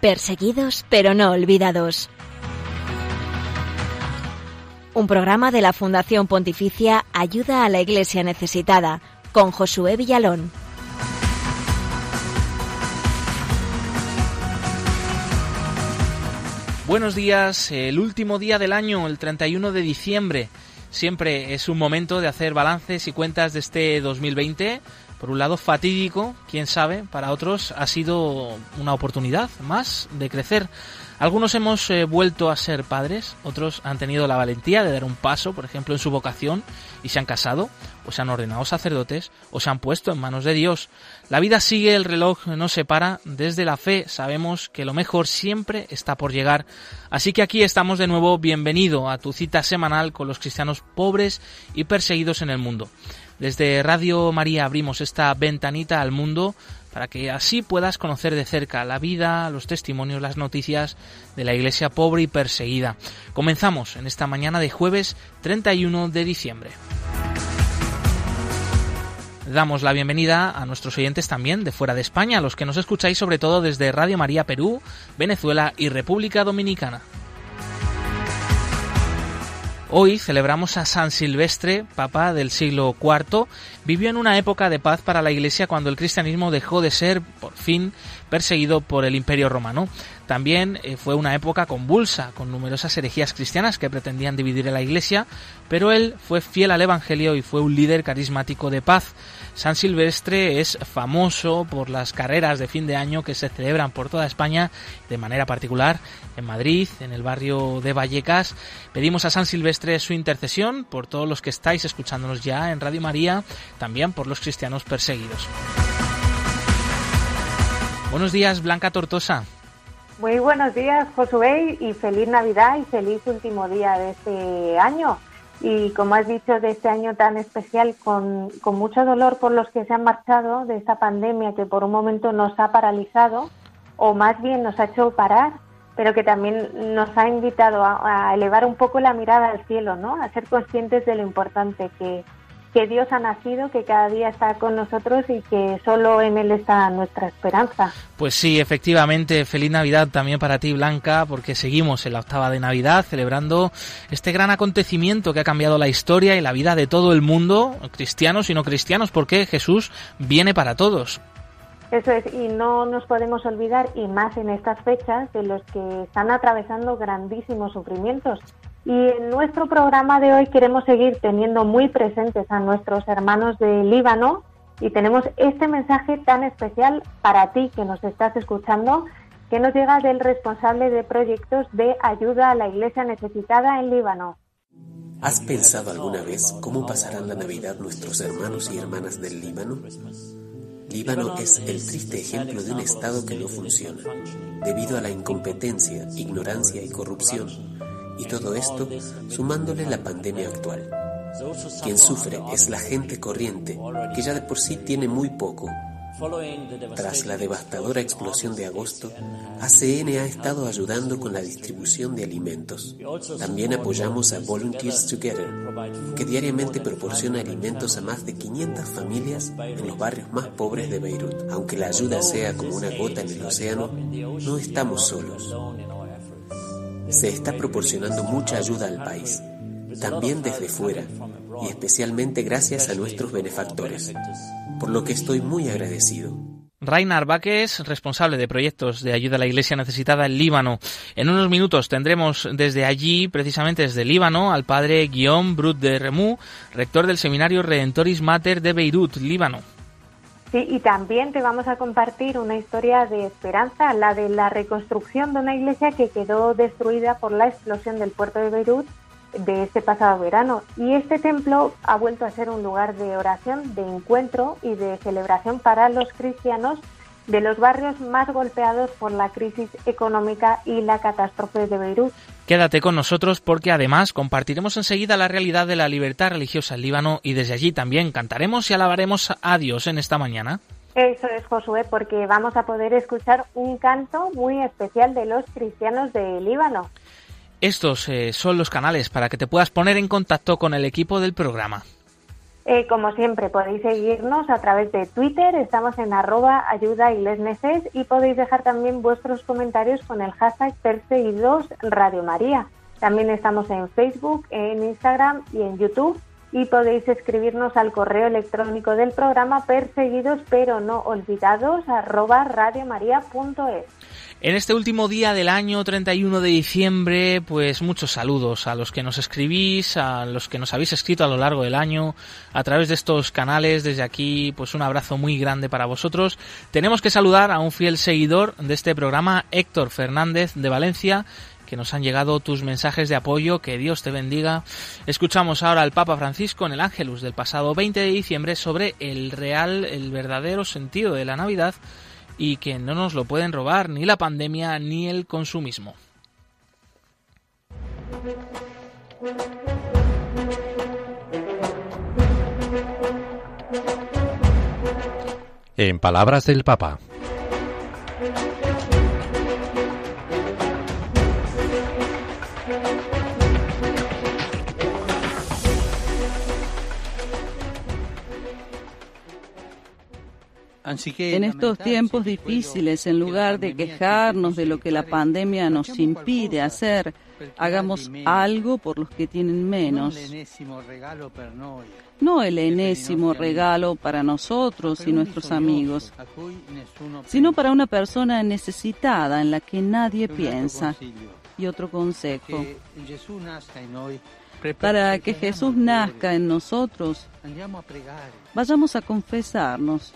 Perseguidos pero no olvidados. Un programa de la Fundación Pontificia Ayuda a la Iglesia Necesitada con Josué Villalón. Buenos días, el último día del año, el 31 de diciembre. Siempre es un momento de hacer balances y cuentas de este 2020 por un lado fatídico, quién sabe, para otros ha sido una oportunidad más de crecer. Algunos hemos eh, vuelto a ser padres, otros han tenido la valentía de dar un paso, por ejemplo, en su vocación y se han casado, o se han ordenado sacerdotes, o se han puesto en manos de Dios. La vida sigue, el reloj no se para, desde la fe sabemos que lo mejor siempre está por llegar. Así que aquí estamos de nuevo, bienvenido a tu cita semanal con los cristianos pobres y perseguidos en el mundo. Desde Radio María abrimos esta ventanita al mundo para que así puedas conocer de cerca la vida, los testimonios, las noticias de la iglesia pobre y perseguida. Comenzamos en esta mañana de jueves 31 de diciembre. Damos la bienvenida a nuestros oyentes también de fuera de España, a los que nos escucháis sobre todo desde Radio María Perú, Venezuela y República Dominicana. Hoy celebramos a San Silvestre, papa del siglo IV. Vivió en una época de paz para la Iglesia cuando el cristianismo dejó de ser, por fin, perseguido por el Imperio Romano. También eh, fue una época convulsa, con numerosas herejías cristianas que pretendían dividir la Iglesia, pero él fue fiel al Evangelio y fue un líder carismático de paz. San Silvestre es famoso por las carreras de fin de año que se celebran por toda España, de manera particular en Madrid, en el barrio de Vallecas. Pedimos a San Silvestre su intercesión por todos los que estáis escuchándonos ya en Radio María, también por los cristianos perseguidos. Buenos días, Blanca Tortosa. Muy buenos días, Josué, y feliz Navidad y feliz último día de este año. Y como has dicho, de este año tan especial, con, con mucho dolor por los que se han marchado de esta pandemia que por un momento nos ha paralizado, o más bien nos ha hecho parar, pero que también nos ha invitado a, a elevar un poco la mirada al cielo, ¿no? A ser conscientes de lo importante que, que Dios ha nacido, que cada día está con nosotros y que solo en Él está nuestra esperanza. Pues sí, efectivamente, feliz Navidad también para ti, Blanca, porque seguimos en la octava de Navidad celebrando este gran acontecimiento que ha cambiado la historia y la vida de todo el mundo, cristianos y no cristianos, porque Jesús viene para todos. Eso es, y no nos podemos olvidar, y más en estas fechas, de los que están atravesando grandísimos sufrimientos y en nuestro programa de hoy queremos seguir teniendo muy presentes a nuestros hermanos de Líbano y tenemos este mensaje tan especial para ti que nos estás escuchando que nos llega del responsable de proyectos de ayuda a la iglesia necesitada en Líbano. ¿Has pensado alguna vez cómo pasarán la Navidad nuestros hermanos y hermanas del Líbano? Líbano es el triste ejemplo de un Estado que no funciona, debido a la incompetencia, ignorancia y corrupción y todo esto sumándole la pandemia actual. Quien sufre es la gente corriente, que ya de por sí tiene muy poco. Tras la devastadora explosión de agosto, ACN ha estado ayudando con la distribución de alimentos. También apoyamos a Volunteers Together, que diariamente proporciona alimentos a más de 500 familias en los barrios más pobres de Beirut. Aunque la ayuda sea como una gota en el océano, no estamos solos se está proporcionando mucha ayuda al país, también desde fuera, y especialmente gracias a nuestros benefactores, por lo que estoy muy agradecido. Rainar Baques, responsable de proyectos de ayuda a la Iglesia necesitada en Líbano. En unos minutos tendremos desde allí, precisamente desde Líbano, al padre Guillaume Brut de Remou, rector del seminario Redentoris Mater de Beirut, Líbano. Sí, y también te vamos a compartir una historia de esperanza, la de la reconstrucción de una iglesia que quedó destruida por la explosión del puerto de Beirut de este pasado verano. Y este templo ha vuelto a ser un lugar de oración, de encuentro y de celebración para los cristianos de los barrios más golpeados por la crisis económica y la catástrofe de Beirut. Quédate con nosotros porque además compartiremos enseguida la realidad de la libertad religiosa en Líbano y desde allí también cantaremos y alabaremos a Dios en esta mañana. Eso es, Josué, porque vamos a poder escuchar un canto muy especial de los cristianos de Líbano. Estos eh, son los canales para que te puedas poner en contacto con el equipo del programa. Eh, como siempre, podéis seguirnos a través de Twitter, estamos en arroba ayuda y podéis dejar también vuestros comentarios con el hashtag perseguidos Radio María. También estamos en Facebook, en Instagram y en YouTube y podéis escribirnos al correo electrónico del programa perseguidos pero no olvidados arroba radiomaria.es. En este último día del año 31 de diciembre, pues muchos saludos a los que nos escribís, a los que nos habéis escrito a lo largo del año, a través de estos canales. Desde aquí, pues un abrazo muy grande para vosotros. Tenemos que saludar a un fiel seguidor de este programa, Héctor Fernández de Valencia, que nos han llegado tus mensajes de apoyo, que Dios te bendiga. Escuchamos ahora al Papa Francisco en el Ángelus del pasado 20 de diciembre sobre el real, el verdadero sentido de la Navidad y que no nos lo pueden robar ni la pandemia ni el consumismo. En palabras del Papa. En estos tiempos difíciles, en lugar de quejarnos de lo que la pandemia nos impide hacer, hagamos algo por los que tienen menos. No el enésimo regalo para nosotros y nuestros amigos, sino para una persona necesitada en la que nadie piensa. Y otro consejo para que Jesús nazca en nosotros, vayamos a confesarnos.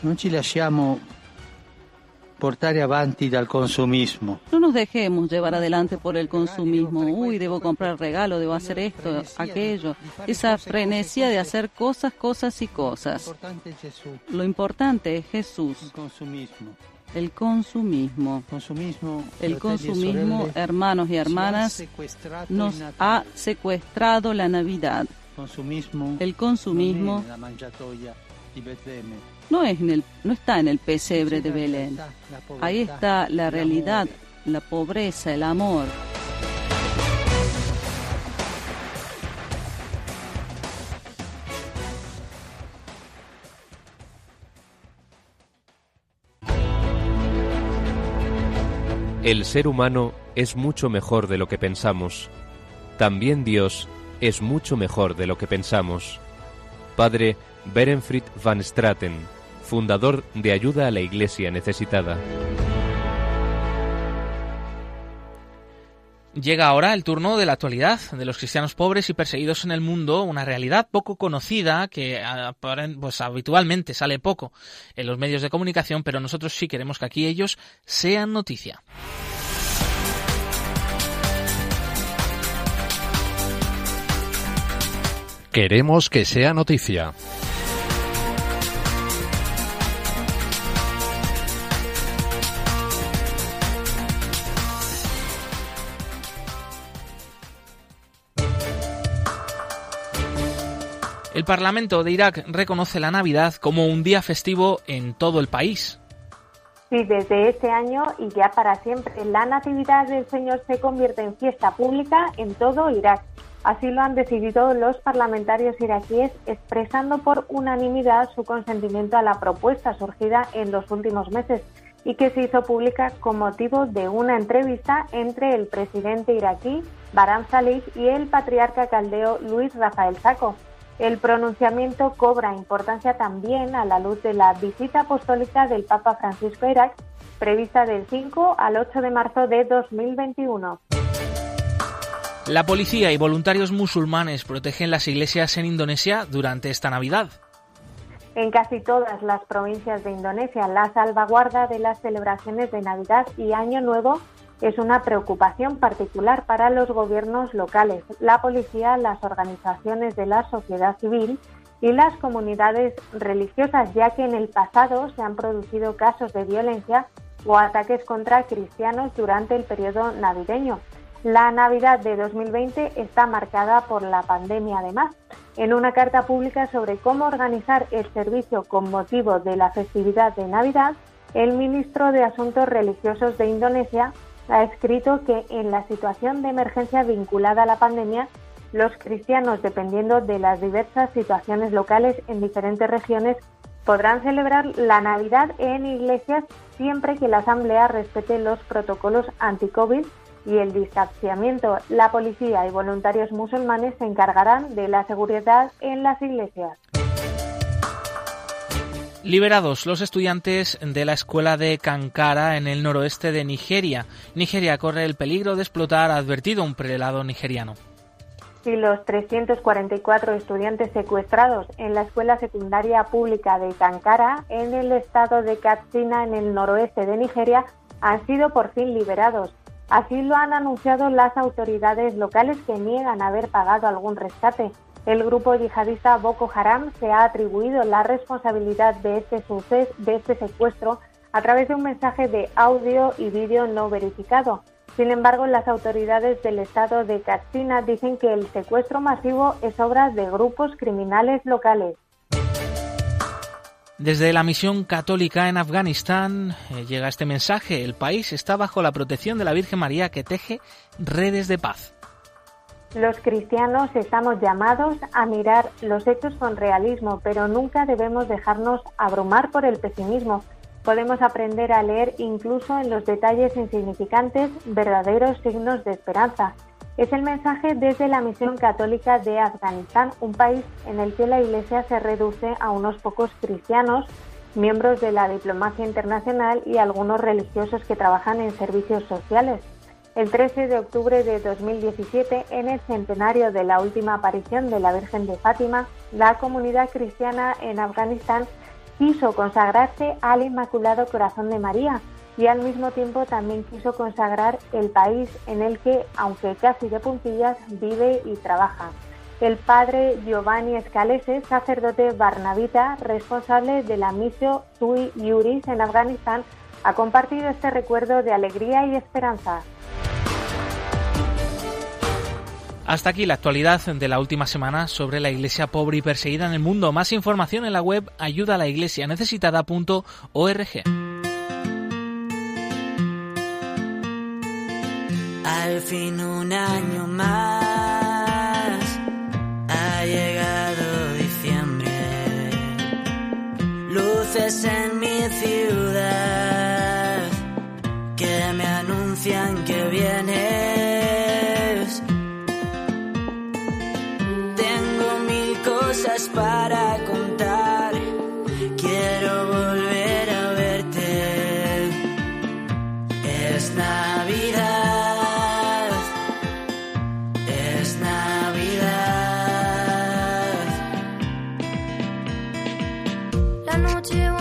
No nos dejemos llevar adelante por el consumismo. Uy, debo comprar regalo, debo hacer esto, aquello. Esa frenesía de hacer cosas, cosas y cosas. Lo importante es Jesús. El consumismo. El consumismo, hermanos y hermanas, nos ha secuestrado la Navidad. El consumismo no, es en el, no está en el pesebre de Belén. Ahí está la realidad, la pobreza, el amor. El ser humano es mucho mejor de lo que pensamos. También Dios es mucho mejor de lo que pensamos. Padre Berenfried van Straten, fundador de Ayuda a la Iglesia Necesitada. Llega ahora el turno de la actualidad de los cristianos pobres y perseguidos en el mundo, una realidad poco conocida que pues, habitualmente sale poco en los medios de comunicación, pero nosotros sí queremos que aquí ellos sean noticia. Queremos que sea noticia. El Parlamento de Irak reconoce la Navidad como un día festivo en todo el país. Sí, desde este año y ya para siempre, la Natividad del Señor se convierte en fiesta pública en todo Irak. Así lo han decidido los parlamentarios iraquíes, expresando por unanimidad su consentimiento a la propuesta surgida en los últimos meses y que se hizo pública con motivo de una entrevista entre el presidente iraquí Baram Salih y el patriarca caldeo Luis Rafael Saco. El pronunciamiento cobra importancia también a la luz de la visita apostólica del Papa Francisco a Irak, prevista del 5 al 8 de marzo de 2021. La policía y voluntarios musulmanes protegen las iglesias en Indonesia durante esta Navidad. En casi todas las provincias de Indonesia, la salvaguarda de las celebraciones de Navidad y Año Nuevo es una preocupación particular para los gobiernos locales, la policía, las organizaciones de la sociedad civil y las comunidades religiosas, ya que en el pasado se han producido casos de violencia o ataques contra cristianos durante el periodo navideño. La Navidad de 2020 está marcada por la pandemia además. En una carta pública sobre cómo organizar el servicio con motivo de la festividad de Navidad, el ministro de Asuntos Religiosos de Indonesia ha escrito que en la situación de emergencia vinculada a la pandemia Los cristianos, dependiendo de las diversas situaciones locales en diferentes regiones, podrán celebrar la Navidad en iglesias siempre que la Asamblea respete los protocolos anti-COVID y el distanciamiento. La policía y voluntarios musulmanes se encargarán de la seguridad en las iglesias. Liberados los estudiantes de la escuela de Kankara en el noroeste de Nigeria. Nigeria corre el peligro de explotar, ha advertido un prelado nigeriano. Si los 344 estudiantes secuestrados en la escuela secundaria pública de Kankara, en el estado de Katsina, en el noroeste de Nigeria, han sido por fin liberados. Así lo han anunciado las autoridades locales que niegan haber pagado algún rescate. El grupo yihadista Boko Haram se ha atribuido la responsabilidad de este, suceso, de este secuestro a través de un mensaje de audio y vídeo no verificado. Sin embargo, las autoridades del estado de Katsina dicen que el secuestro masivo es obra de grupos criminales locales. Desde la misión católica en Afganistán eh, llega este mensaje. El país está bajo la protección de la Virgen María que teje redes de paz. Los cristianos estamos llamados a mirar los hechos con realismo, pero nunca debemos dejarnos abrumar por el pesimismo. Podemos aprender a leer incluso en los detalles insignificantes verdaderos signos de esperanza. Es el mensaje desde la Misión Católica de Afganistán, un país en el que la Iglesia se reduce a unos pocos cristianos, miembros de la diplomacia internacional y algunos religiosos que trabajan en servicios sociales. El 13 de octubre de 2017, en el centenario de la última aparición de la Virgen de Fátima, la comunidad cristiana en Afganistán quiso consagrarse al Inmaculado Corazón de María y al mismo tiempo también quiso consagrar el país en el que, aunque casi de puntillas, vive y trabaja. El padre Giovanni Escalese, sacerdote barnavita, responsable de la misión Tui Yuris en Afganistán, ha compartido este recuerdo de alegría y esperanza. Hasta aquí la actualidad de la última semana sobre la iglesia pobre y perseguida en el mundo. Más información en la web ayuda Al fin un año más ha llegado diciembre. Luces en mi ciudad que me anuncian que viene para contar. La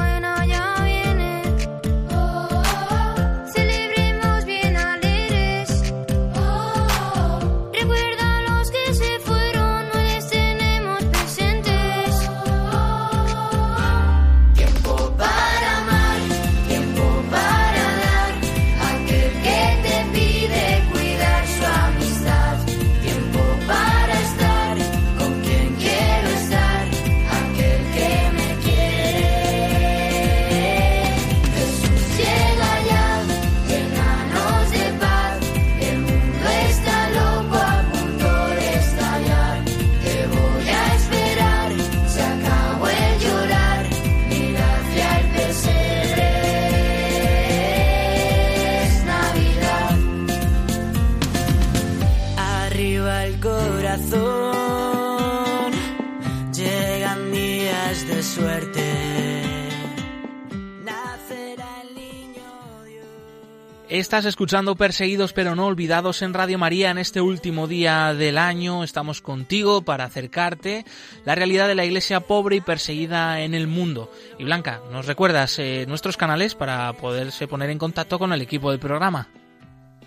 Estás escuchando Perseguidos pero no olvidados en Radio María en este último día del año. Estamos contigo para acercarte la realidad de la iglesia pobre y perseguida en el mundo. Y Blanca, ¿nos recuerdas eh, nuestros canales para poderse poner en contacto con el equipo del programa?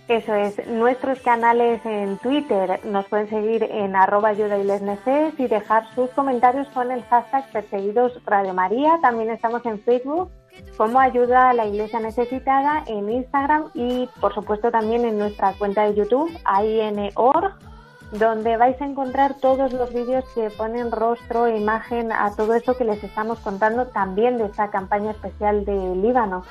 Eso es, nuestros canales en Twitter nos pueden seguir en arroba y dejar sus comentarios con el hashtag perseguidos Radio María. También estamos en Facebook como ayuda a la iglesia necesitada en Instagram y por supuesto también en nuestra cuenta de YouTube, AIN.org, donde vais a encontrar todos los vídeos que ponen rostro e imagen a todo eso que les estamos contando también de esta campaña especial de Líbano.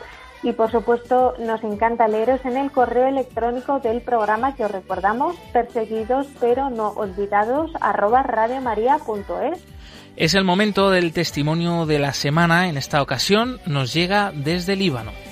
y por supuesto nos encanta leeros en el correo electrónico del programa que os recordamos, perseguidos pero no olvidados, arroba radiomaria.es. Es el momento del testimonio de la semana. En esta ocasión nos llega desde Líbano.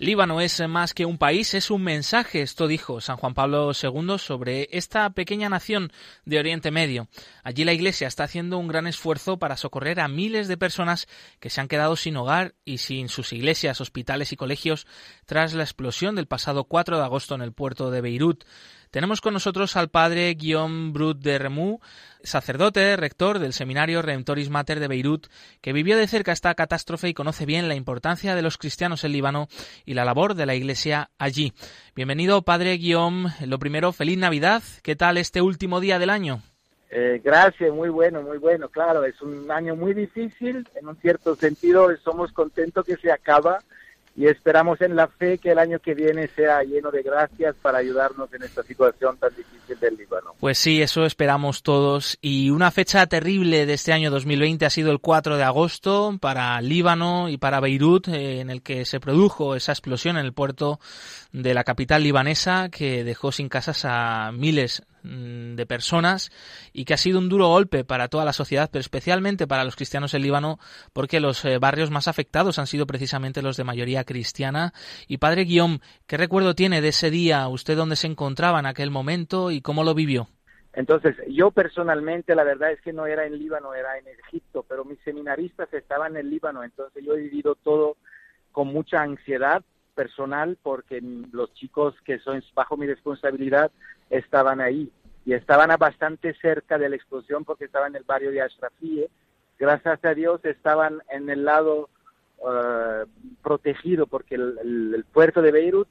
Líbano es más que un país, es un mensaje, esto dijo San Juan Pablo II sobre esta pequeña nación de Oriente Medio. Allí la Iglesia está haciendo un gran esfuerzo para socorrer a miles de personas que se han quedado sin hogar y sin sus iglesias, hospitales y colegios tras la explosión del pasado 4 de agosto en el puerto de Beirut. Tenemos con nosotros al padre Guillaume Brut de Remou, sacerdote, rector del seminario Redemptoris Mater de Beirut, que vivió de cerca esta catástrofe y conoce bien la importancia de los cristianos en Líbano y la labor de la Iglesia allí. Bienvenido, padre Guillaume. Lo primero, feliz Navidad. ¿Qué tal este último día del año? Eh, gracias, muy bueno, muy bueno. Claro, es un año muy difícil. En un cierto sentido, somos contentos que se acaba y esperamos en la fe que el año que viene sea lleno de gracias para ayudarnos en esta situación tan difícil del Líbano. Pues sí, eso esperamos todos. Y una fecha terrible de este año 2020 ha sido el 4 de agosto para Líbano y para Beirut, eh, en el que se produjo esa explosión en el puerto de la capital libanesa que dejó sin casas a miles de personas y que ha sido un duro golpe para toda la sociedad, pero especialmente para los cristianos en Líbano, porque los eh, barrios más afectados han sido precisamente los de mayoría cristiana. Y padre Guillaume, ¿qué recuerdo tiene de ese día? ¿Usted dónde se encontraba en aquel momento y cómo lo vivió? Entonces, yo personalmente, la verdad es que no era en Líbano, era en Egipto, pero mis seminaristas estaban en Líbano, entonces yo he vivido todo con mucha ansiedad personal porque los chicos que son bajo mi responsabilidad estaban ahí y estaban bastante cerca de la explosión porque estaban en el barrio de Ashrafie. Gracias a Dios estaban en el lado uh, protegido porque el, puerto de Beirut,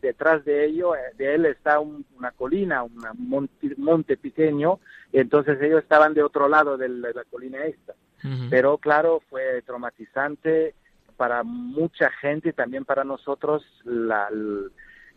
detrás de ello, de él está una colina, un monte, pequeño, y entonces ellos estaban de otro lado de la, colina esta. Pero claro, fue traumatizante para mucha gente y también para nosotros la,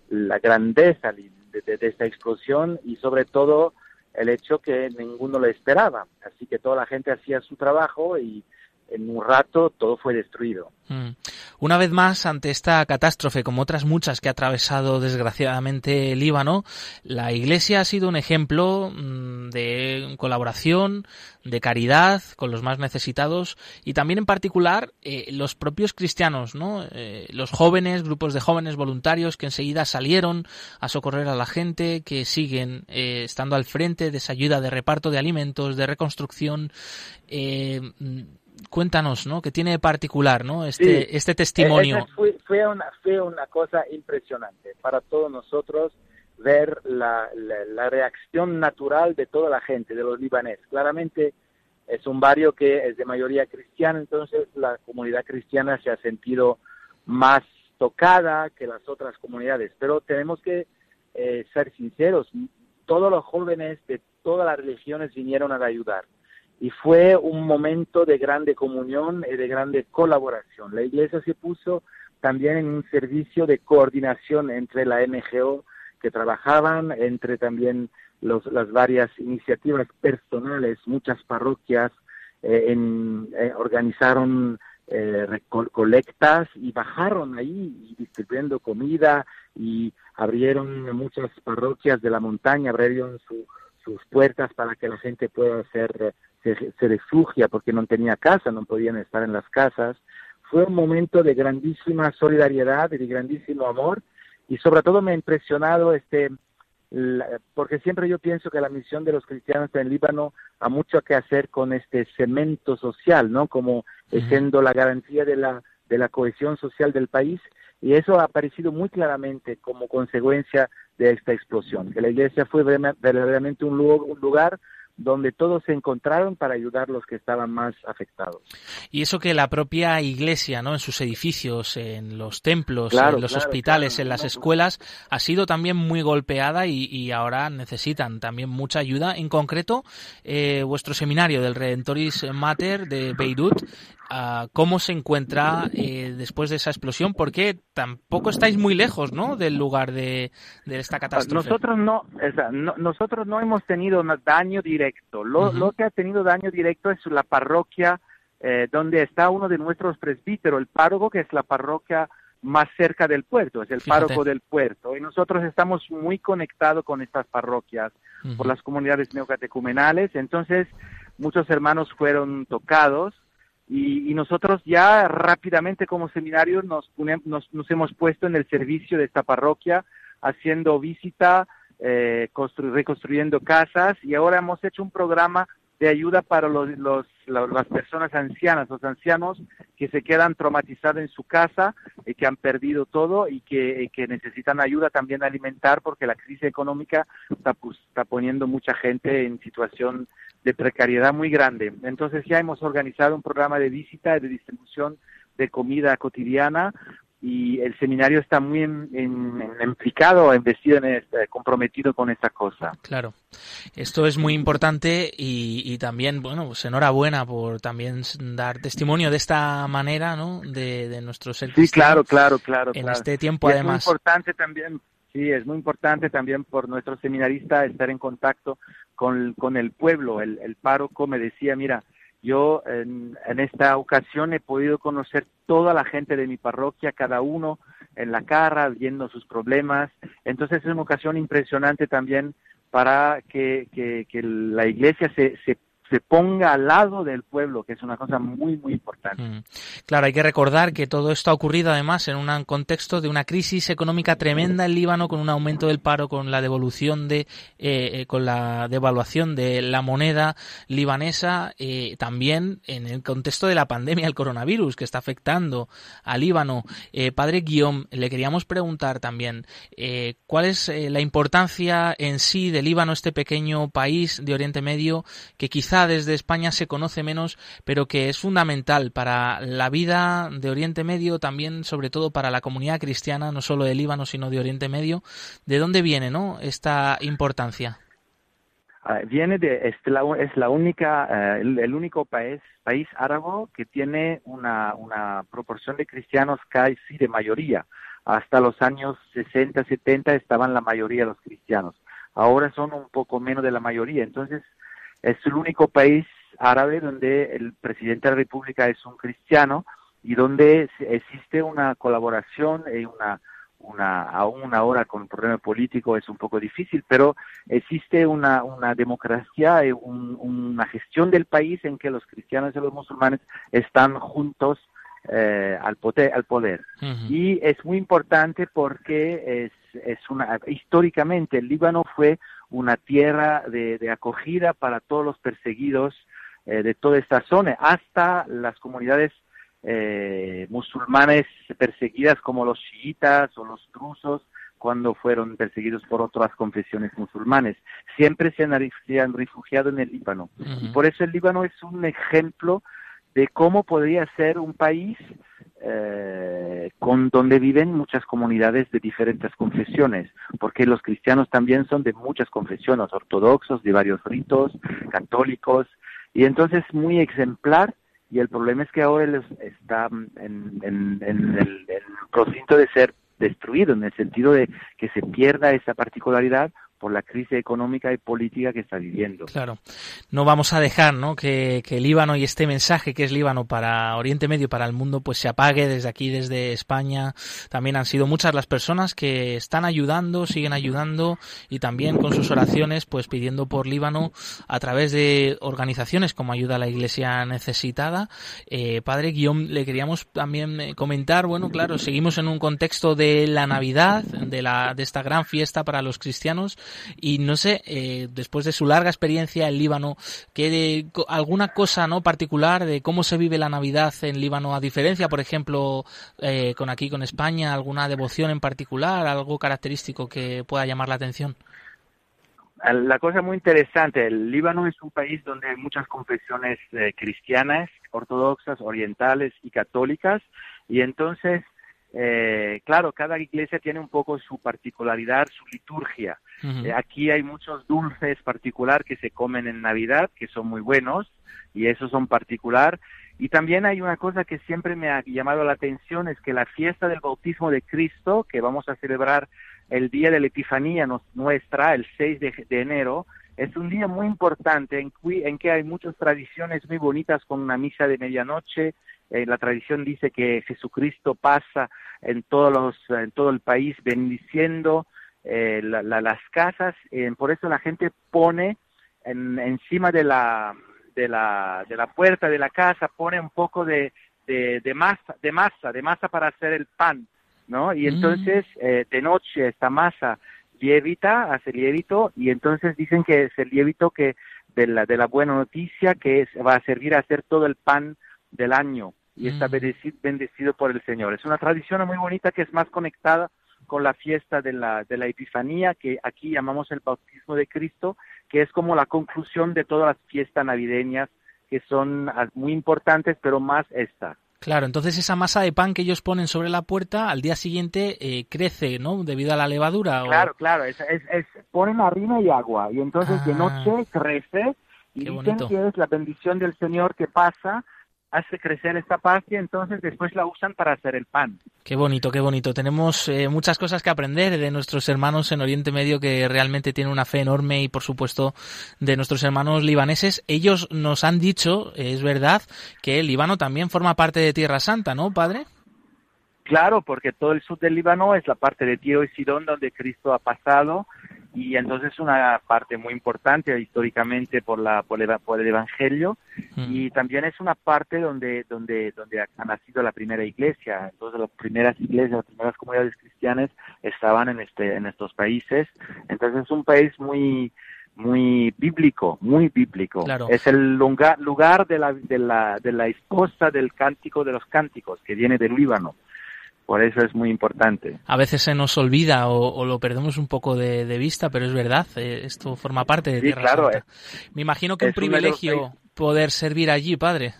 la grandeza de, esta explosión y sobre todo el hecho que ninguno lo esperaba. Así que toda la gente hacía su trabajo y en un rato todo fue destruido. Mm. Una vez más, ante esta catástrofe, como otras muchas que ha atravesado desgraciadamente Líbano, la Iglesia ha sido un ejemplo mm, de colaboración, de caridad con los más necesitados y también en particular eh, los propios cristianos, ¿no? Eh, los jóvenes, grupos de jóvenes voluntarios que enseguida salieron a socorrer a la gente, que siguen eh, estando al frente de esa ayuda de reparto de alimentos, de reconstrucción cuéntanos, ¿no? ¿Qué tiene de particular, ¿no? Este, este testimonio. Fue, fue, una, fue una cosa impresionante para todos nosotros ver la, la, reacción natural de toda la gente, de los libaneses. Claramente es un barrio que es de mayoría cristiana, entonces la comunidad cristiana se ha sentido más tocada que las otras comunidades. Pero tenemos que eh, ser sinceros, todos los jóvenes de todas las religiones vinieron a ayudar y fue un momento de grande comunión y de grande colaboración. La iglesia se puso también en un servicio de coordinación entre la NGO que trabajaban, entre también los, las varias iniciativas personales, muchas parroquias eh, eh, organizaron eh, colectas y bajaron ahí distribuyendo comida y abrieron muchas parroquias de la montaña, abrieron sus puertas para que la gente pueda hacer se, refugia porque no tenía casa, no podían estar en las casas. Fue un momento de grandísima solidaridad y de grandísimo amor y sobre todo me ha impresionado este porque siempre yo pienso que la misión de los cristianos en Líbano ha mucho que hacer con este cemento social, ¿no? Como siendo la garantía de la de la cohesión social del país y eso ha aparecido muy claramente como consecuencia de esta explosión, que la iglesia fue verdaderamente un lugar donde todos se encontraron para ayudar a los que estaban más afectados. Y eso que la propia iglesia, ¿no? En sus edificios, en los templos, en los hospitales, en las escuelas, ha sido también muy golpeada y, ahora necesitan también mucha ayuda. En concreto, eh, vuestro seminario del Redentoris Mater de Beirut cómo se encuentra eh, después de esa explosión, porque tampoco estáis muy lejos, ¿no? Del lugar de, esta catástrofe. Nosotros no, nosotros no hemos tenido daño directo. Lo, que ha tenido daño directo es la parroquia eh, donde está uno de nuestros presbíteros, el párroco, que es la parroquia más cerca del puerto, es el párroco del puerto. Y nosotros estamos muy conectados con estas parroquias por las comunidades neocatecumenales. Entonces, muchos hermanos fueron tocados y, nosotros ya rápidamente como seminario nos, nos, hemos puesto en el servicio de esta parroquia, haciendo visita, eh, reconstruyendo casas y ahora hemos hecho un programa de ayuda para los, las personas ancianas, los ancianos que se quedan traumatizados en su casa y que han perdido todo y que, que necesitan ayuda también a alimentar porque la crisis económica está, pues, está poniendo mucha gente en situación de precariedad muy grande. Entonces ya hemos organizado un programa de visita y de distribución de comida cotidiana y el seminario está muy implicado, investido, en este, comprometido con esta cosa. Claro, esto es muy importante y, también, bueno, pues enhorabuena por también dar testimonio de esta manera, ¿no? De, de nuestro ser Sí, claro, claro, claro. En este tiempo, además. Es muy importante también, sí, es muy importante también por nuestro seminarista estar en contacto con, con el pueblo. El, el párroco me decía, mira, yo en, esta ocasión he podido conocer toda la gente de mi parroquia, cada uno en la cara, viendo sus problemas. Entonces es una ocasión impresionante también para que, que, la iglesia se, se se ponga al lado del pueblo, que es una cosa muy, muy importante. Mm. Claro, hay que recordar que todo esto ha ocurrido además en un contexto de una crisis económica tremenda en Líbano, con un aumento del paro, con la devolución de, eh, eh, con la devaluación de la moneda libanesa, eh, también en el contexto de la pandemia del coronavirus que está afectando a Líbano. padre Guillaume, le queríamos preguntar también, ¿cuál es la importancia en sí de Líbano, este pequeño país de Oriente Medio, que quizá desde España se conoce menos, pero que es fundamental para la vida de Oriente Medio, también sobre todo para la comunidad cristiana, no solo de Líbano, sino de Oriente Medio. ¿De dónde viene ¿no? esta importancia? Ah, viene de, es la, es la única, eh, el, único país, país árabe que tiene una, una proporción de cristianos casi de mayoría. Hasta los años 60, 70 estaban la mayoría de los cristianos. Ahora son un poco menos de la mayoría. Entonces, es el único país árabe donde el presidente de la República es un cristiano y donde existe una colaboración y una, una, aún ahora con el problema político es un poco difícil, pero existe una, una democracia y una gestión del país en que los cristianos y los musulmanes están juntos eh, al poder. Al poder. Y es muy importante porque es, es una, históricamente el Líbano fue una tierra de, acogida para todos los perseguidos eh, de toda esta zona, hasta las comunidades eh, musulmanes perseguidas como los chiitas o los drusos cuando fueron perseguidos por otras confesiones musulmanes. Siempre se han, refugiado en el Líbano. Y por eso el Líbano es un ejemplo de cómo podría ser un país eh, con donde viven muchas comunidades de diferentes confesiones, porque los cristianos también son de muchas confesiones, ortodoxos, de varios ritos, católicos, y entonces muy ejemplar, y el problema es que ahora está en, en, en el, el proceso de ser destruido, en el sentido de que se pierda esa particularidad por la crisis económica y política que está viviendo. Claro, no vamos a dejar ¿no? que, que Líbano y este mensaje que es Líbano para Oriente Medio, para el mundo, pues se apague desde aquí, desde España. También han sido muchas las personas que están ayudando, siguen ayudando y también con sus oraciones, pues pidiendo por Líbano a través de organizaciones como Ayuda a la Iglesia Necesitada. Eh, padre Guillaume, le queríamos también eh, comentar, bueno, claro, seguimos en un contexto de la Navidad, de, la, de esta gran fiesta para los cristianos, y no sé, eh, después de su larga experiencia en Líbano, que alguna cosa no particular de cómo se vive la Navidad en Líbano, a diferencia, por ejemplo, eh, con aquí con España, alguna devoción en particular, algo característico que pueda llamar la atención. la cosa muy interesante, el Líbano es un país donde hay muchas confesiones eh, cristianas, ortodoxas, orientales y católicas, y entonces, eh, claro, cada iglesia tiene un poco su particularidad, su liturgia. Eh, aquí hay muchos dulces particular que se comen en Navidad, que son muy buenos, y esos son particular. Y también hay una cosa que siempre me ha llamado la atención, es que la fiesta del bautismo de Cristo, que vamos a celebrar el día de la Epifanía nuestra, el 6 de, enero, es un día muy importante en, en, que hay muchas tradiciones muy bonitas con una misa de medianoche. Eh, la tradición dice que Jesucristo pasa en, todos los, en todo el país bendiciendo eh, las casas. Eh, por eso la gente pone en, encima de la, de la, de la puerta de la casa pone un poco de, de, masa, de masa, de masa para hacer el pan, ¿no? Y mm. entonces eh, de noche esta masa lievita, hace lievito, y entonces dicen que es el lievito que de la, de la buena noticia que es, va a servir a hacer todo el pan del año y está mm. bendecido, por el Señor. Es una tradición muy bonita que es más conectada con la fiesta de la, de la Epifanía, que aquí llamamos el bautismo de Cristo, que es como la conclusión de todas las fiestas navideñas, que son muy importantes, pero más esta. Claro, entonces esa masa de pan que ellos ponen sobre la puerta al día siguiente eh, crece, ¿no? Debido a la levadura. Claro, claro, es, es, ponen harina y agua y entonces de ah. noche crece y dicen que es la bendición del Señor que pasa hace crecer esta pasta y entonces después la usan para hacer el pan. Qué bonito, qué bonito. Tenemos eh, muchas cosas que aprender de nuestros hermanos en Oriente Medio que realmente tienen una fe enorme y por supuesto de nuestros hermanos libaneses. Ellos nos han dicho, es verdad, que el Líbano también forma parte de Tierra Santa, ¿no, padre? Claro, porque todo el sur del Líbano es la parte de Tiro y Sidón donde Cristo ha pasado y entonces una parte muy importante históricamente por la por el, evangelio mm. y también es una parte donde donde donde ha nacido la primera iglesia entonces las primeras iglesias las primeras comunidades cristianas estaban en este en estos países entonces es un país muy muy bíblico, muy bíblico. Es el lugar, lugar de, la, de, la, de la esposa del cántico de los cánticos, que viene del Líbano. Por eso es muy importante. A veces se nos olvida o, lo perdemos un poco de, vista, pero es verdad, eh, esto forma parte de Tierra claro, Santa. Me imagino que un privilegio poder servir allí, padre.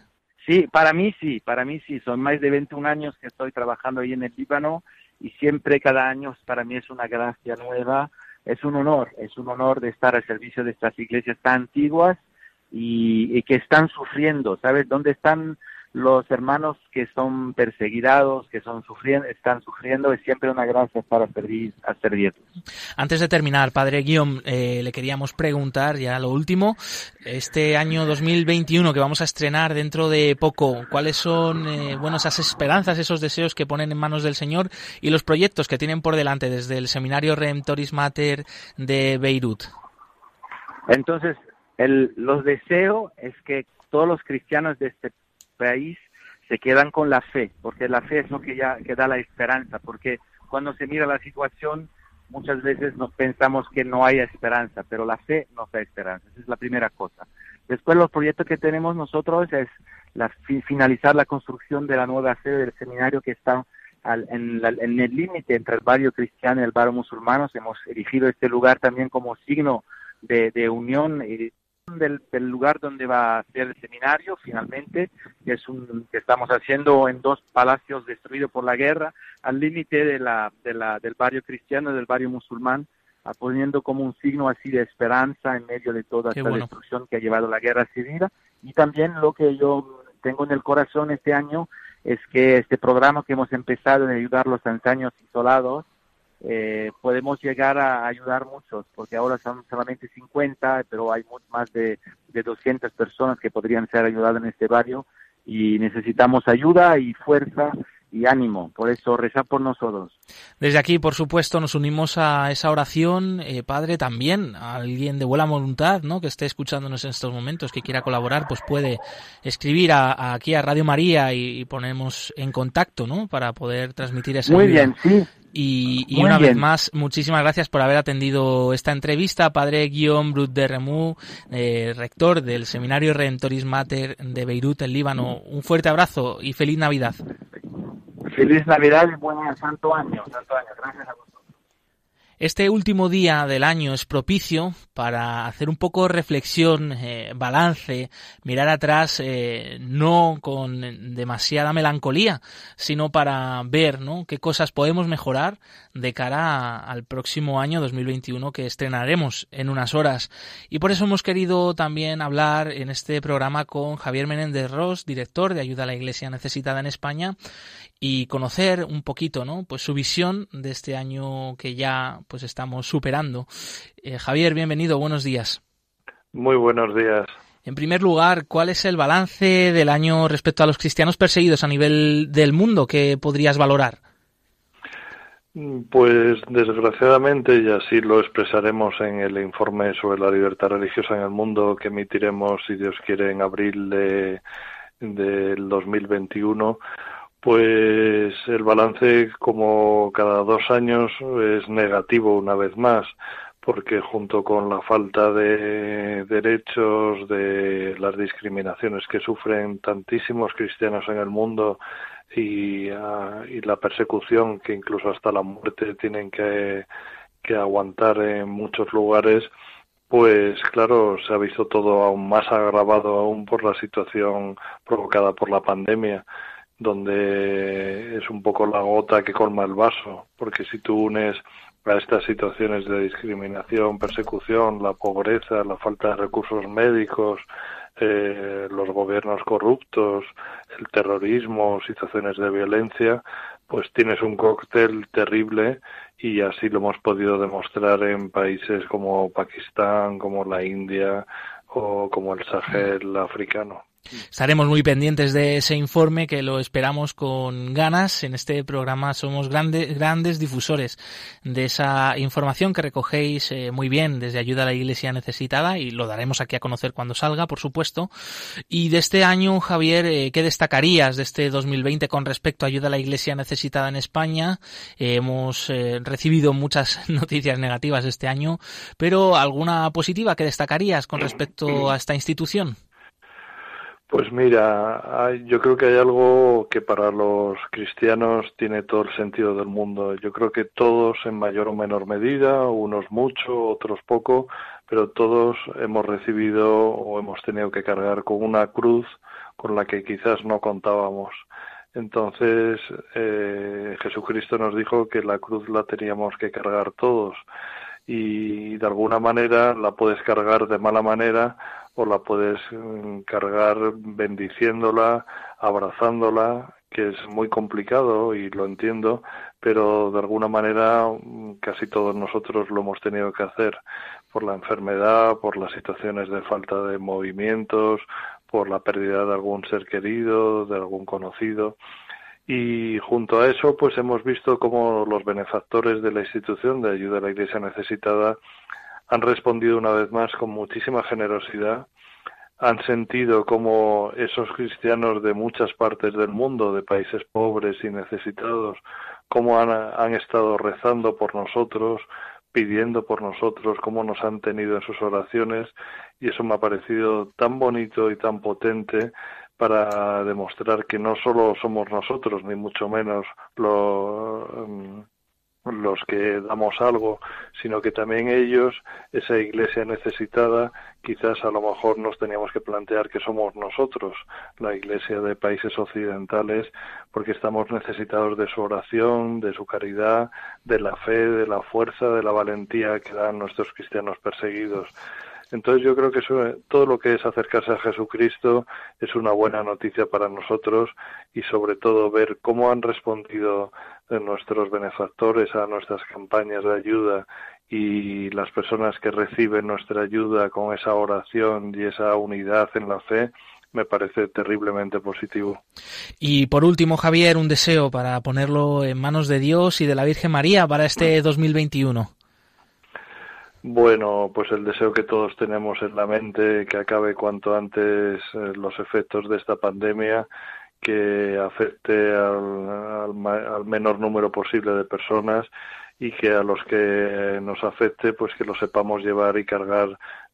Sí, para mí sí, para mí sí. Son más de 21 años que estoy trabajando ahí en el Líbano y siempre cada año para mí es una gracia nueva. Es un honor, es un honor de estar al servicio de estas iglesias tan antiguas y, y que están sufriendo, ¿sabes? ¿Dónde están los hermanos que son perseguidos, que son sufriendo, están sufriendo, es siempre una gracia para servir, a servirlos. Antes de terminar, Padre Guillaume, eh, le queríamos preguntar ya lo último, este año 2021 que vamos a estrenar dentro de poco, ¿cuáles son eh, bueno, esas esperanzas, esos deseos que ponen en manos del Señor y los proyectos que tienen por delante desde el Seminario Redemptoris Mater de Beirut? Entonces, el, los deseos es que todos los cristianos de este país se quedan con la fe, porque la fe es lo que ya que da la esperanza, porque cuando se mira la situación muchas veces nos pensamos que no hay esperanza, pero la fe nos da esperanza, esa es la primera cosa. Después los proyectos que tenemos nosotros es la, finalizar la construcción de la nueva sede del seminario que está en, el límite entre el barrio cristiano y el barrio musulmano. Hemos erigido este lugar también como signo de, de unión y del, lugar donde va a ser el seminario finalmente, que es un que estamos haciendo en dos palacios destruidos por la guerra, al límite de la, de la, del barrio cristiano y del barrio musulmán, poniendo como un signo así de esperanza en medio de toda esta destrucción que ha llevado la guerra civil. Y también lo que yo tengo en el corazón este año es que este programa que hemos empezado de ayudar a los ancianos isolados, eh, podemos llegar a ayudar muchos, porque ahora son solamente 50, pero hay más de, de 200 personas que podrían ser ayudadas en este barrio y necesitamos ayuda y fuerza y ánimo. Por eso, reza por nosotros. Desde aquí, por supuesto, nos unimos a esa oración. Eh, padre, también, alguien de buena voluntad, ¿no? Que esté escuchándonos en estos momentos, que quiera colaborar, pues puede escribir a, aquí a Radio María y, ponemos en contacto, ¿no? Para poder transmitir esa Muy bien, sí. Y, una vez más, muchísimas gracias por haber atendido esta entrevista, Padre Guillaume Brut de Remou, eh, rector del Seminario Redentoris Mater de Beirut, en Líbano. Un fuerte abrazo y feliz Navidad. Feliz Navidad y buen santo año, santo año. Gracias a vosotros. Este último día del año es propicio para hacer un poco reflexión, eh, balance, mirar atrás, eh, no con demasiada melancolía, sino para ver ¿no? qué cosas podemos mejorar de cara al próximo año 2021 que estrenaremos en unas horas. Y por eso hemos querido también hablar en este programa con Javier Menéndez Ross, director de Ayuda a la Iglesia Necesitada en España, y conocer un poquito, ¿no? Pues su visión de este año que ya pues estamos superando. Eh, Javier, bienvenido, buenos días. Muy buenos días. En primer lugar, ¿cuál es el balance del año respecto a los cristianos perseguidos a nivel del mundo que podrías valorar? Pues desgraciadamente, y así lo expresaremos en el informe sobre la libertad religiosa en el mundo que emitiremos, si Dios quiere, en abril de, del 2021, pues el balance, como cada dos años, es negativo una vez más, porque junto con la falta de derechos, de las discriminaciones que sufren tantísimos cristianos en el mundo y, ah, la persecución que incluso hasta la muerte tienen que, que aguantar en muchos lugares, pues claro, se ha visto todo aún más agravado aún por la situación provocada por la pandemia donde es un poco la gota que colma el vaso, porque si tú unes a estas situaciones de discriminación, persecución, la pobreza, la falta de recursos médicos, eh, los gobiernos corruptos, el terrorismo, situaciones de violencia, pues tienes un cóctel terrible y así lo hemos podido demostrar en países como Pakistán, como la India o como el Sahel africano. Estaremos muy pendientes de ese informe que lo esperamos con ganas. En este programa somos grandes, grandes difusores de esa información que recogéis eh, muy bien desde Ayuda a la Iglesia Necesitada y lo daremos aquí a conocer cuando salga, por supuesto. Y de este año, Javier, eh, ¿qué destacarías de este 2020 con respecto a Ayuda a la Iglesia Necesitada en España? Eh, hemos recibido muchas noticias negativas este año, pero ¿alguna positiva que destacarías con respecto a esta institución? Pues mira, yo creo que hay algo que para los cristianos tiene todo el sentido del mundo. Yo creo que todos en mayor o menor medida, unos mucho, otros poco, pero todos hemos recibido o hemos tenido que cargar con una cruz con la que quizás no contábamos. Entonces, eh, Jesucristo nos dijo que la cruz la teníamos que cargar todos y de alguna manera la puedes cargar de mala manera o la puedes cargar bendiciéndola, abrazándola, que es muy complicado y lo entiendo, pero de alguna manera mm, casi todos nosotros lo hemos tenido que hacer por la enfermedad, por las situaciones de falta de movimientos, por la pérdida de algún ser querido, de algún conocido. Y junto a eso, pues hemos visto cómo los benefactores de la institución de ayuda a la Iglesia necesitada han respondido una vez más con muchísima generosidad, han sentido como esos cristianos de muchas partes del mundo, de países pobres y necesitados, cómo han, han estado rezando por nosotros, pidiendo por nosotros, cómo nos han tenido en sus oraciones, y eso me ha parecido tan bonito y tan potente para demostrar que no solo somos nosotros, ni mucho menos lo, los que damos algo, sino que también ellos, esa iglesia necesitada, quizás a lo mejor nos teníamos que plantear que somos nosotros, la iglesia de países occidentales, porque estamos necesitados de su oración, de su caridad, de la fe, de la fuerza, de la valentía que dan nuestros cristianos perseguidos. Entonces yo creo que todo lo que es acercarse a Jesucristo es una buena noticia para nosotros y sobre todo ver cómo han respondido nuestros benefactores a nuestras campañas de ayuda y las personas que reciben nuestra ayuda con esa oración y esa unidad en la fe, me parece terriblemente positivo. Y por último, Javier, un deseo para ponerlo en manos de Dios y de la Virgen María para este 2021. Bueno, pues el deseo que todos tenemos en la mente, que acabe cuanto antes eh, los efectos de esta pandemia, que afecte al, menor número posible de personas y que a los que nos afecte, pues que lo sepamos llevar y cargar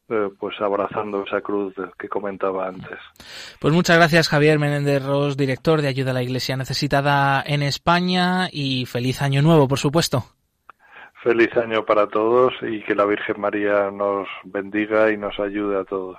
eh, pues abrazando esa cruz que comentaba antes. Pues muchas gracias Javier Menéndez Ros, director de Ayuda a la Iglesia Necesitada en España y feliz año nuevo, por supuesto. Feliz año para todos y que la Virgen María nos bendiga y nos ayude a todos.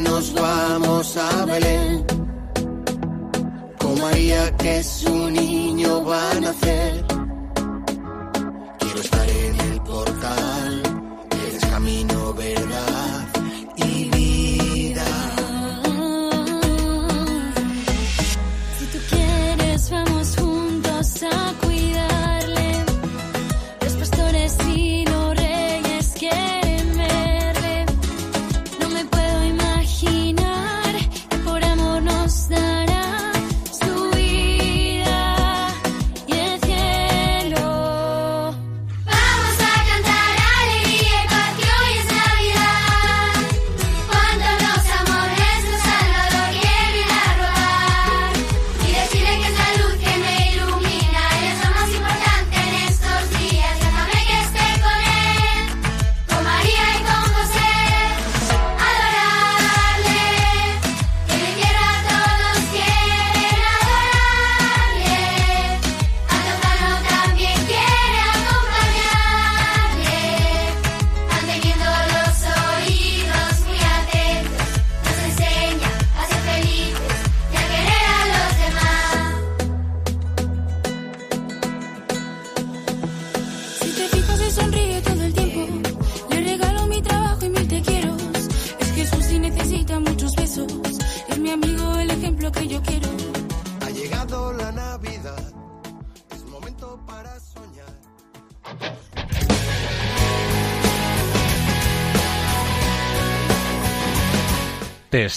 Nos vamos a Belén. Con María que su niño va a nacer.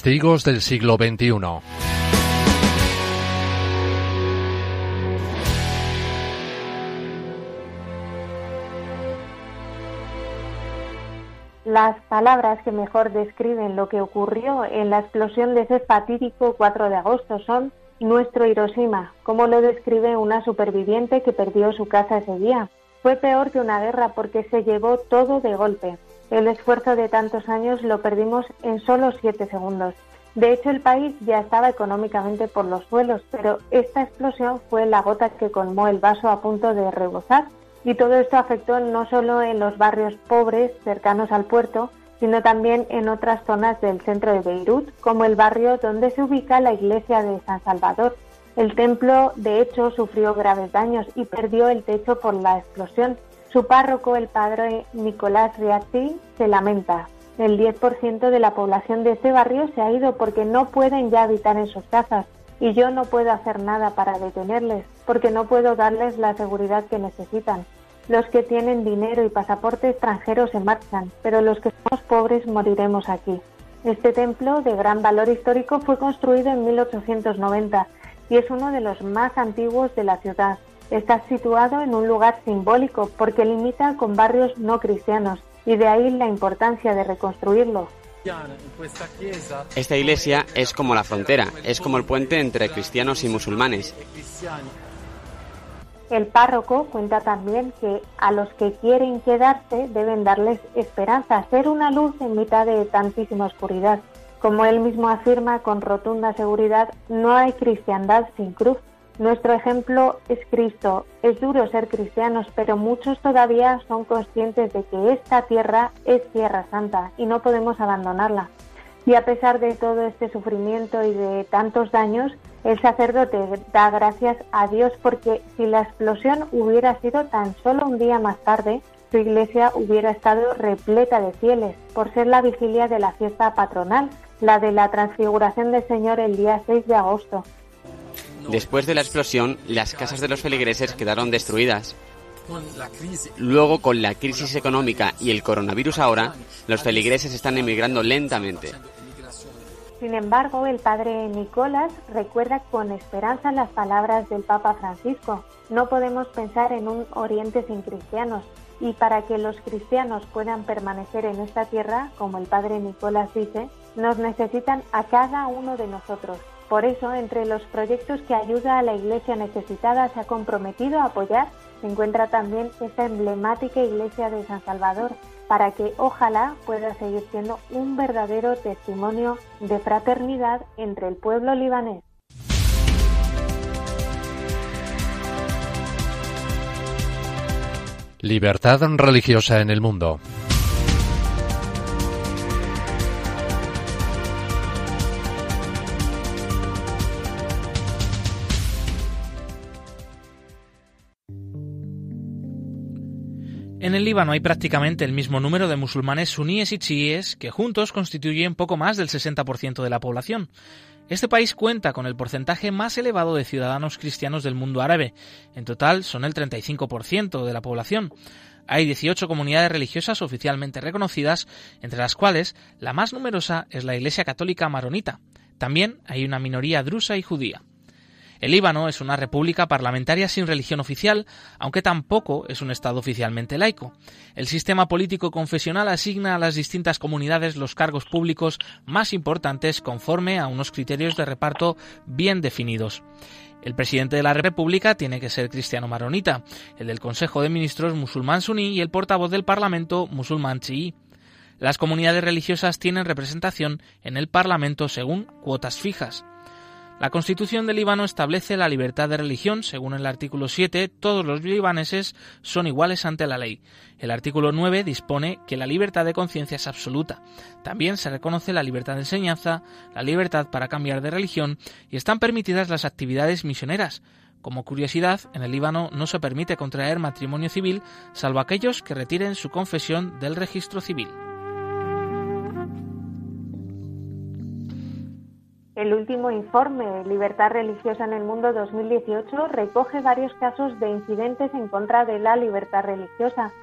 Testigos del siglo XXI. Las palabras que mejor describen lo que ocurrió en la explosión de ese fatídico 4 de agosto son nuestro Hiroshima, como lo describe una superviviente que perdió su casa ese día. Fue peor que una guerra porque se llevó todo de golpe. El esfuerzo de tantos años lo perdimos en solo siete segundos. De hecho, el país ya estaba económicamente por los suelos, pero esta explosión fue la gota que colmó el vaso a punto de rebosar. Y todo esto afectó no solo en los barrios pobres cercanos al puerto, sino también en otras zonas del centro de Beirut, como el barrio donde se ubica la iglesia de San Salvador. El templo, de hecho, sufrió graves daños y perdió el techo por la explosión. Su párroco, el padre Nicolás Riatti, se lamenta. El 10% de la población de este barrio se ha ido porque no pueden ya habitar en sus casas y yo no puedo hacer nada para detenerles porque no puedo darles la seguridad que necesitan. Los que tienen dinero y pasaporte extranjero se marchan, pero los que somos pobres moriremos aquí. Este templo de gran valor histórico fue construido en 1890 y es uno de los más antiguos de la ciudad. Está situado en un lugar simbólico porque limita con barrios no cristianos y de ahí la importancia de reconstruirlo. Esta iglesia es como la frontera, es como el puente entre cristianos y musulmanes. El párroco cuenta también que a los que quieren quedarse deben darles esperanza, ser una luz en mitad de tantísima oscuridad. Como él mismo afirma con rotunda seguridad, no hay cristiandad sin cruz. Nuestro ejemplo es Cristo. Es duro ser cristianos, pero muchos todavía son conscientes de que esta tierra es tierra santa y no podemos abandonarla. Y a pesar de todo este sufrimiento y de tantos daños, el sacerdote da gracias a Dios porque si la explosión hubiera sido tan solo un día más tarde, su iglesia hubiera estado repleta de fieles por ser la vigilia de la fiesta patronal, la de la transfiguración del Señor el día 6 de agosto. Después de la explosión, las casas de los feligreses quedaron destruidas. Luego, con la crisis económica y el coronavirus ahora, los feligreses están emigrando lentamente. Sin embargo, el padre Nicolás recuerda con esperanza las palabras del Papa Francisco. No podemos pensar en un Oriente sin cristianos y para que los cristianos puedan permanecer en esta tierra, como el padre Nicolás dice, nos necesitan a cada uno de nosotros. Por eso, entre los proyectos que ayuda a la Iglesia necesitada se ha comprometido a apoyar, se encuentra también esta emblemática Iglesia de San Salvador, para que ojalá pueda seguir siendo un verdadero testimonio de fraternidad entre el pueblo libanés. Libertad religiosa en el mundo. En el Líbano hay prácticamente el mismo número de musulmanes suníes y chiíes que juntos constituyen poco más del 60% de la población. Este país cuenta con el porcentaje más elevado de ciudadanos cristianos del mundo árabe. En total son el 35% de la población. Hay 18 comunidades religiosas oficialmente reconocidas, entre las cuales la más numerosa es la Iglesia Católica Maronita. También hay una minoría drusa y judía. El Líbano es una república parlamentaria sin religión oficial, aunque tampoco es un Estado oficialmente laico. El sistema político confesional asigna a las distintas comunidades los cargos públicos más importantes conforme a unos criterios de reparto bien definidos. El presidente de la República tiene que ser cristiano maronita, el del Consejo de Ministros musulmán suní y el portavoz del Parlamento musulmán chií. Las comunidades religiosas tienen representación en el Parlamento según cuotas fijas. La Constitución del Líbano establece la libertad de religión. Según el artículo 7, todos los libaneses son iguales ante la ley. El artículo 9 dispone que la libertad de conciencia es absoluta. También se reconoce la libertad de enseñanza, la libertad para cambiar de religión y están permitidas las actividades misioneras. Como curiosidad, en el Líbano no se permite contraer matrimonio civil salvo aquellos que retiren su confesión del registro civil. El último informe Libertad Religiosa en el Mundo 2018 recoge varios casos de incidentes en contra de la libertad religiosa.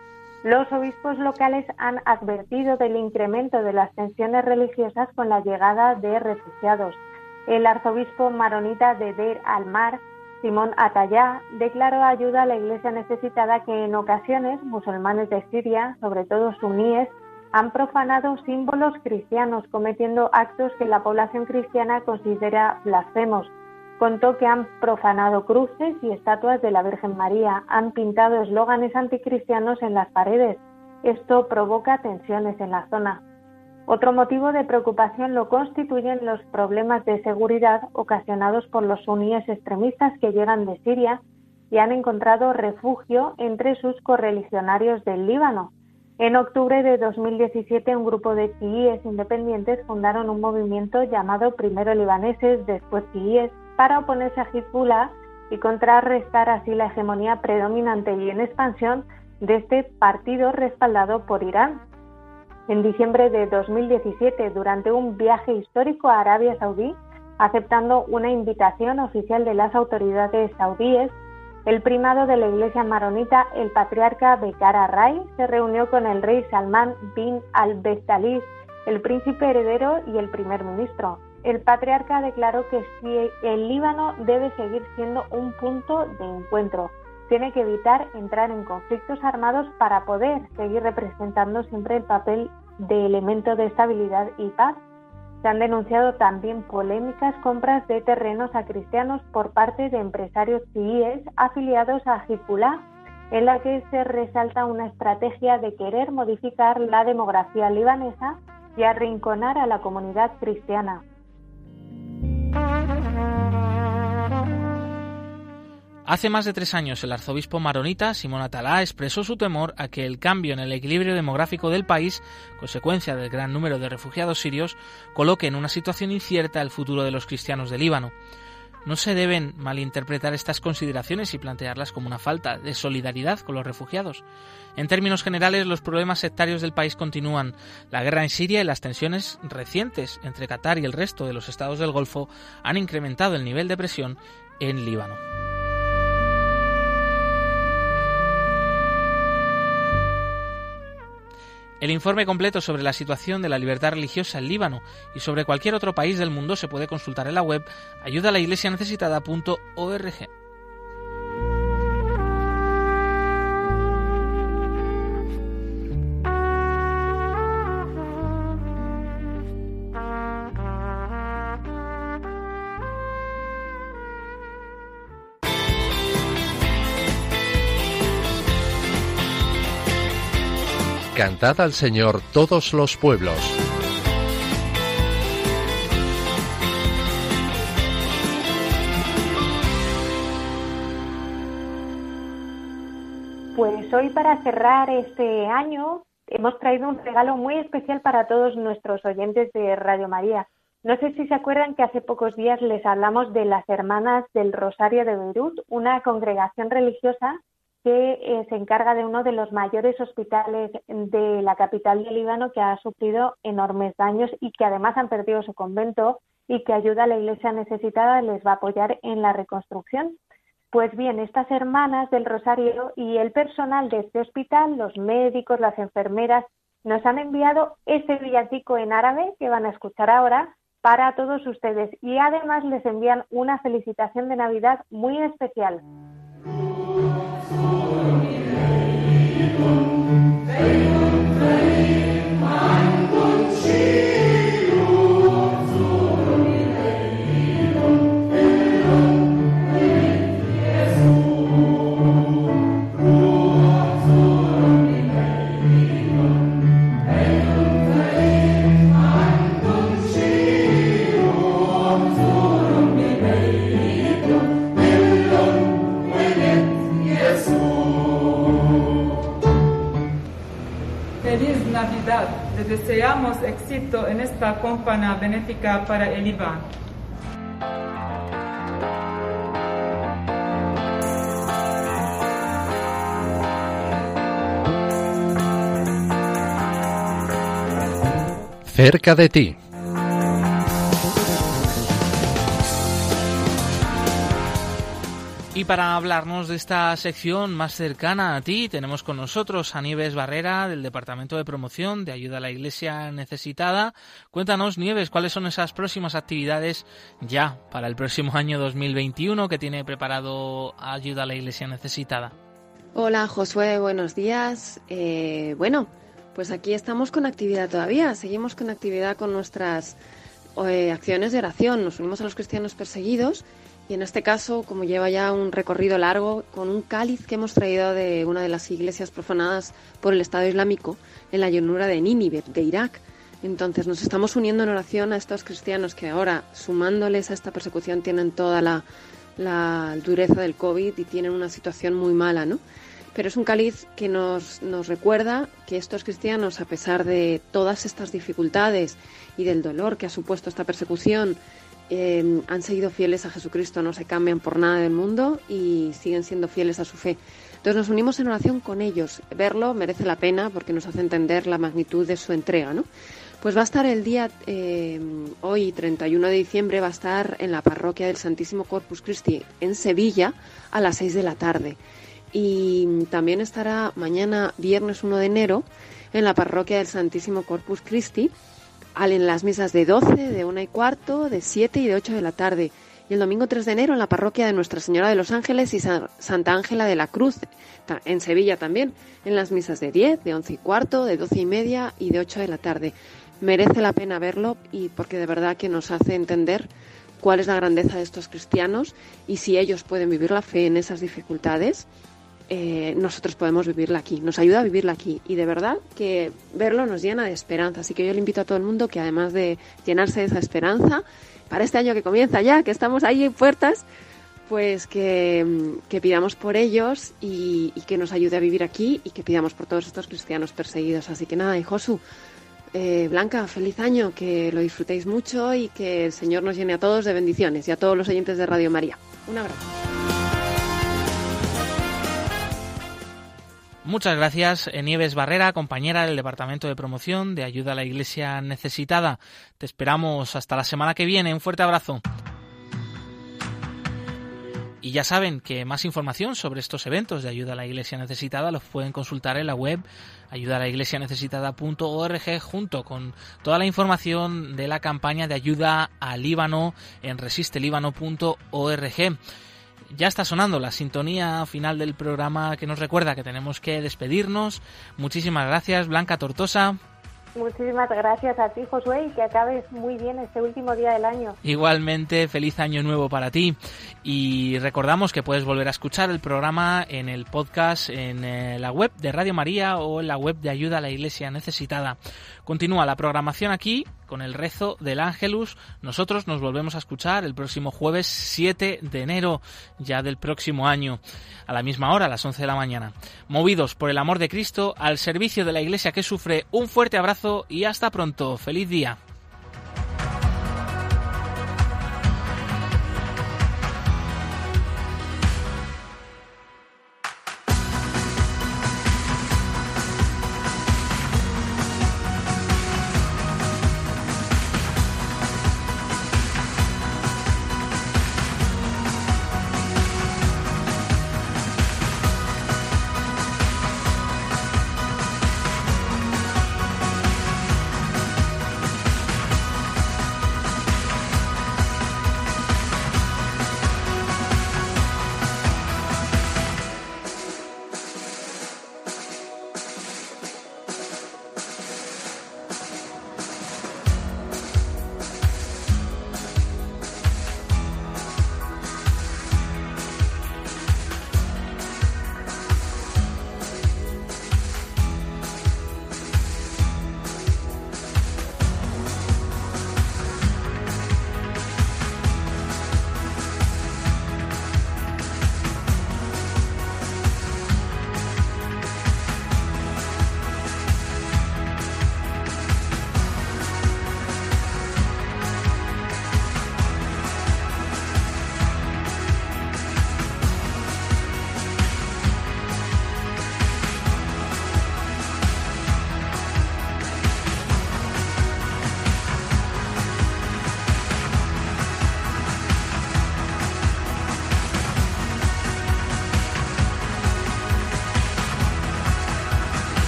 Los obispos locales han advertido del incremento de las tensiones religiosas con la llegada de refugiados. El arzobispo maronita de Deir al-Mar, Simón Atayá, declaró ayuda a la iglesia necesitada que en ocasiones musulmanes de Siria, sobre todo suníes, han profanado símbolos cristianos, cometiendo actos que la población cristiana considera blasfemos. Contó que han profanado cruces y estatuas de la Virgen María, han pintado eslóganes anticristianos en las paredes. Esto provoca tensiones en la zona. Otro motivo de preocupación lo constituyen los problemas de seguridad ocasionados por los suníes extremistas que llegan de Siria y han encontrado refugio entre sus correligionarios del Líbano. En octubre de 2017, un grupo de chiíes independientes fundaron un movimiento llamado Primero Libaneses, después chiíes, para oponerse a Hezbollah y contrarrestar así la hegemonía predominante y en expansión de este partido respaldado por Irán. En diciembre de 2017, durante un viaje histórico a Arabia Saudí, aceptando una invitación oficial de las autoridades saudíes, el primado de la Iglesia maronita, el patriarca Bekara Rai, se reunió con el rey Salman bin al-Bestaliz, el príncipe heredero y el primer ministro. El patriarca declaró que el Líbano debe seguir siendo un punto de encuentro, tiene que evitar entrar en conflictos armados para poder seguir representando siempre el papel de elemento de estabilidad y paz se han denunciado también polémicas compras de terrenos a cristianos por parte de empresarios chiíes afiliados a Hezbollah, en la que se resalta una estrategia de querer modificar la demografía libanesa y arrinconar a la comunidad cristiana. Hace más de tres años el arzobispo maronita Simón Atalá expresó su temor a que el cambio en el equilibrio demográfico del país, consecuencia del gran número de refugiados sirios, coloque en una situación incierta el futuro de los cristianos del Líbano. No se deben malinterpretar estas consideraciones y plantearlas como una falta de solidaridad con los refugiados. En términos generales, los problemas sectarios del país continúan. La guerra en Siria y las tensiones recientes entre Qatar y el resto de los estados del Golfo han incrementado el nivel de presión en Líbano. El informe completo sobre la situación de la libertad religiosa en Líbano y sobre cualquier otro país del mundo se puede consultar en la web ayudalaiglesianecesitada.org. Al Señor todos los pueblos. Pues hoy para cerrar este año hemos traído un regalo muy especial para todos nuestros oyentes de Radio María. No sé si se acuerdan que hace pocos días les hablamos de las Hermanas del Rosario de Beirut, una congregación religiosa que eh, se encarga de uno de los mayores hospitales de la capital del Líbano que ha sufrido enormes daños y que además han perdido su convento y que ayuda a la iglesia necesitada, les va a apoyar en la reconstrucción. Pues bien, estas hermanas del Rosario y el personal de este hospital, los médicos, las enfermeras, nos han enviado este villancico en árabe que van a escuchar ahora para todos ustedes y además les envían una felicitación de Navidad muy especial. Campaña benéfica para el IBAN. Cerca de ti. Para hablarnos de esta sección más cercana a ti, tenemos con nosotros a Nieves Barrera del Departamento de Promoción de Ayuda a la Iglesia Necesitada. Cuéntanos, Nieves, cuáles son esas próximas actividades ya para el próximo año 2021 que tiene preparado Ayuda a la Iglesia Necesitada. Hola Josué, buenos días. Eh, bueno, pues aquí estamos con actividad todavía, seguimos con actividad con nuestras eh, acciones de oración, nos unimos a los cristianos perseguidos y en este caso, como lleva ya un recorrido largo, con un cáliz que hemos traído de una de las iglesias profanadas por el Estado Islámico en la llanura de Nínive, de Irak. Entonces nos estamos uniendo en oración a estos cristianos que ahora, sumándoles a esta persecución, tienen toda la, dureza del COVID y tienen una situación muy mala, ¿no? Pero es un cáliz que nos recuerda que estos cristianos, a pesar de todas estas dificultades y del dolor que ha supuesto esta persecución, eh, han seguido fieles a Jesucristo, no se cambian por nada del mundo y siguen siendo fieles a su fe. Entonces nos unimos en oración con ellos. Verlo merece la pena porque nos hace entender la magnitud de su entrega, ¿no? Pues va a estar el día, eh, hoy 31 de diciembre, va a estar en la parroquia del Santísimo Corpus Christi en Sevilla a las 6 de la tarde. Y también estará mañana, viernes 1 de enero, en la parroquia del Santísimo Corpus Christi en las misas de 12, de 1 y cuarto, de 7 y de 8 de la tarde. Y el domingo 3 de enero en la parroquia de Nuestra Señora de los Ángeles y Santa Ángela de la Cruz, en Sevilla también, en las misas de 10, de 11 y cuarto, de 12 y media y de 8 de la tarde. Merece la pena verlo y porque de verdad que nos hace entender cuál es la grandeza de estos cristianos y si ellos pueden vivir la fe en esas dificultades, eh, nosotros podemos vivirla aquí, nos ayuda a vivirla aquí y de verdad que verlo nos llena de esperanza. Así que yo le invito a todo el mundo que además de llenarse de esa esperanza, para este año que comienza ya, que estamos ahí en puertas, pues que, pidamos por ellos y, y, que nos ayude a vivir aquí y que pidamos por todos estos cristianos perseguidos. Así que nada, y Josu, eh, Blanca, feliz año, que lo disfrutéis mucho y que el Señor nos llene a todos de bendiciones y a todos los oyentes de Radio María. Un abrazo. Muchas gracias, Nieves Barrera, compañera del Departamento de Promoción de Ayuda a la Iglesia Necesitada. Te esperamos hasta la semana que viene. Un fuerte abrazo. Y ya saben que más información sobre estos eventos de ayuda a la Iglesia Necesitada los pueden consultar en la web ayudalaiglesianecesitada.org junto con toda la información de la campaña de ayuda al Líbano en resistelíbano.org ya está sonando la sintonía final del programa que nos recuerda que tenemos que despedirnos. Muchísimas gracias, Blanca Tortosa. Muchísimas gracias a ti, Josué, y que acabes muy bien este último día del año. Igualmente, feliz año nuevo para ti. Y recordamos que puedes volver a escuchar el programa en el podcast, en eh, la web de Radio María o en la web de Ayuda a la Iglesia Necesitada. Continúa la programación aquí con el rezo del Ángelus. Nosotros nos volvemos a escuchar el próximo jueves 7 de enero ya del próximo año, a la misma hora, a las 11 de la mañana. Movidos por el amor de Cristo, al servicio de la Iglesia que sufre, un fuerte abrazo y hasta pronto. Feliz día.